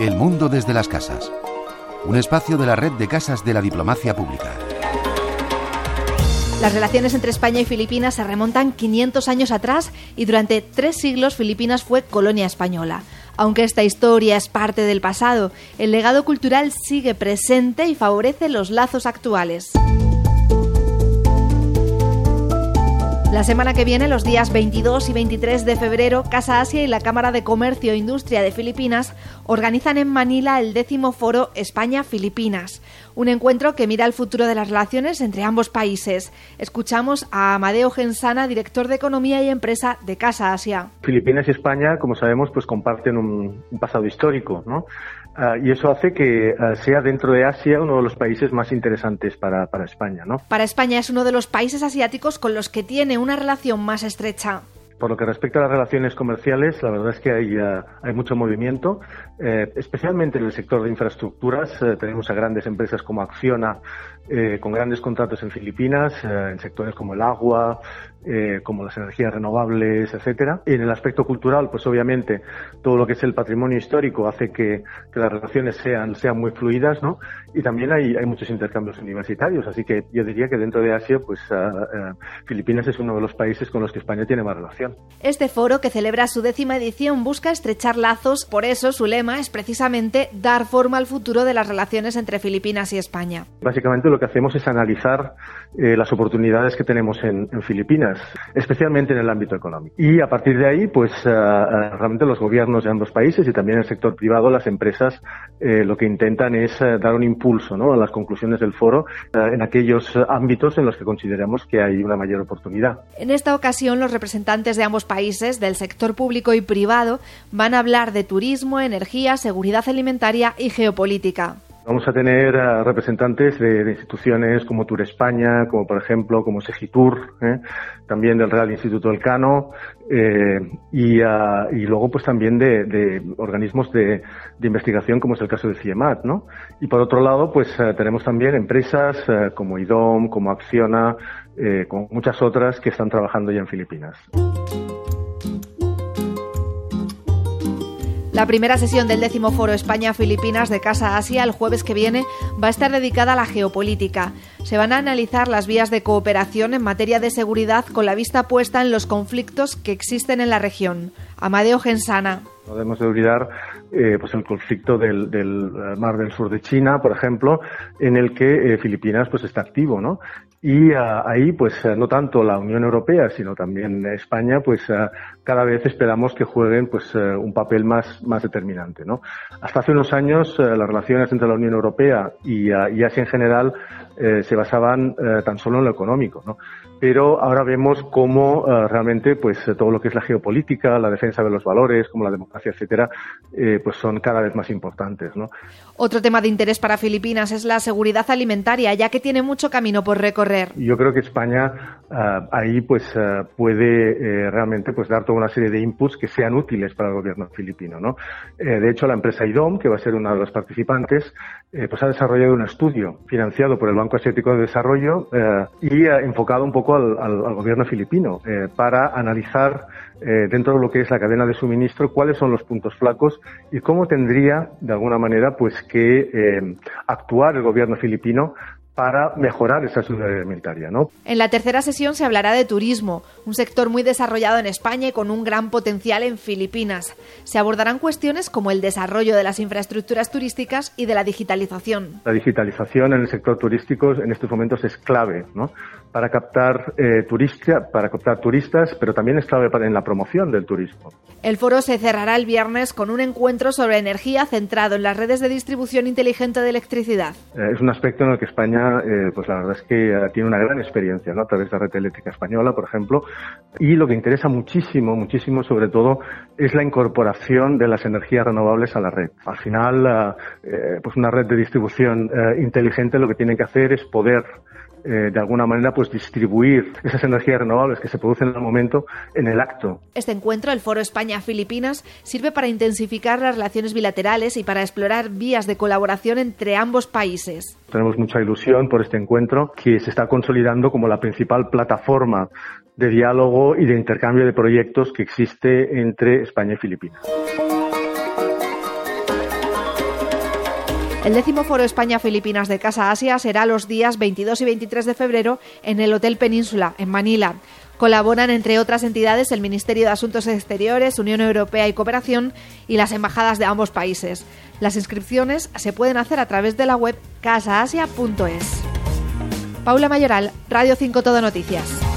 El mundo desde las casas. Un espacio de la red de casas de la diplomacia pública. Las relaciones entre España y Filipinas se remontan 500 años atrás y durante tres siglos Filipinas fue colonia española. Aunque esta historia es parte del pasado, el legado cultural sigue presente y favorece los lazos actuales. La semana que viene, los días 22 y 23 de febrero, Casa Asia y la Cámara de Comercio e Industria de Filipinas organizan en Manila el décimo foro España-Filipinas, un encuentro que mira el futuro de las relaciones entre ambos países. Escuchamos a Amadeo Gensana, director de Economía y Empresa de Casa Asia. Filipinas y España, como sabemos, pues comparten un, un pasado histórico, ¿no? Uh, y eso hace que uh, sea dentro de Asia uno de los países más interesantes para, para España, ¿no? Para España es uno de los países asiáticos con los que tiene una relación más estrecha. Por lo que respecta a las relaciones comerciales, la verdad es que hay, uh, hay mucho movimiento, eh, especialmente en el sector de infraestructuras. Eh, tenemos a grandes empresas como Acciona, eh, con grandes contratos en Filipinas, en sectores como el agua, eh, como las energías renovables, etcétera. Y en el aspecto cultural, pues obviamente todo lo que es el patrimonio histórico hace que, que las relaciones sean, sean muy fluidas, ¿no? Y también hay, hay, muchos intercambios universitarios, así que yo diría que dentro de Asia, pues uh, uh, Filipinas es uno de los países con los que España tiene más relación. Este foro, que celebra su décima edición, busca estrechar lazos, por eso su lema es precisamente dar forma al futuro de las relaciones entre Filipinas y España. Básicamente lo que hacemos es analizar eh, las oportunidades que tenemos en, en Filipinas especialmente en el ámbito económico. Y a partir de ahí, pues uh, realmente los gobiernos de ambos países y también el sector privado, las empresas, eh, lo que intentan es dar un impulso ¿no? a las conclusiones del foro en aquellos ámbitos en los que consideramos que hay una mayor oportunidad. En esta ocasión, los representantes de ambos países, del sector público y privado, van a hablar de turismo, energía, seguridad alimentaria y geopolítica. Vamos a tener uh, representantes de, instituciones como Tour España, como por ejemplo como Segitur, ¿eh? también del Real Instituto del Cano eh, y, uh, y, luego pues también de, organismos de, de, investigación como es el caso de CIEMAT, ¿no? Y por otro lado pues uh, tenemos también empresas como IDOM, como Acciona, eh, como muchas otras que están trabajando ya en Filipinas. La primera sesión del décimo foro España-Filipinas de Casa Asia el jueves que viene va a estar dedicada a la geopolítica. Se van a analizar las vías de cooperación en materia de seguridad con la vista puesta en los conflictos que existen en la región. Amadeo Gensana. No debemos de olvidar eh, pues el conflicto del, del, mar del sur de China, por ejemplo, en el que eh, Filipinas pues está activo, ¿no? Y uh, ahí, pues no tanto la Unión Europea, sino también España, pues uh, cada vez esperamos que jueguen pues un papel más, más determinante, ¿no? Hasta hace unos años las relaciones entre la Unión Europea y, y Asia en general se basaban tan solo en lo económico, ¿no? Pero ahora vemos cómo realmente pues todo lo que es la geopolítica, la defensa de los valores, como la democracia, etcétera, eh, pues son cada vez más importantes. ¿no? Otro tema de interés para Filipinas es la seguridad alimentaria, ya que tiene mucho camino por recorrer. Yo creo que España uh, ahí pues uh, puede eh, realmente pues dar toda una serie de inputs que sean útiles para el gobierno filipino. ¿no? Eh, de hecho, la empresa IDOM, que va a ser una de las participantes, eh, pues ha desarrollado un estudio financiado por el Banco Asiático de Desarrollo y enfocado un poco al, al, gobierno filipino para analizar dentro de lo que es la cadena de suministro, cuáles son los puntos flacos y cómo tendría, de alguna manera, pues que actuar el gobierno filipino para mejorar esa seguridad alimentaria. ¿no? En la tercera sesión se hablará de turismo, un sector muy desarrollado en España y con un gran potencial en Filipinas. Se abordarán cuestiones como el desarrollo de las infraestructuras turísticas y de la digitalización. La digitalización en el sector turístico en estos momentos es clave ¿no? Para, captar, eh, turista, para captar turistas, pero también es clave en la promoción del turismo. El foro se cerrará el viernes con un encuentro sobre energía centrado en las redes de distribución inteligente de electricidad. Eh, es un aspecto en el que España eh, pues la verdad es que uh, tiene una gran experiencia, ¿no? A través de la red eléctrica española, por ejemplo. Y lo que interesa muchísimo, muchísimo sobre todo, es la incorporación de las energías renovables a la red. Al final, eh, pues una red de distribución inteligente lo que tiene que hacer es poder eh, de alguna manera pues distribuir esas energías renovables que se producen en el momento en el acto. Este encuentro, el Foro España-Filipinas, sirve para intensificar las relaciones bilaterales y para explorar vías de colaboración entre ambos países. Tenemos mucha ilusión por este encuentro que se está consolidando como la principal plataforma de diálogo y de intercambio de proyectos que existe entre España y Filipinas. El décimo foro España-Filipinas de Casa Asia será los días 22 y 23 de febrero en el Hotel Península, en Manila. Colaboran, entre otras entidades, el Ministerio de Asuntos Exteriores, Unión Europea y Cooperación y las embajadas de ambos países. Las inscripciones se pueden hacer a través de la web casaasia.es. Paula Mayoral, Radio 5 Todo Noticias.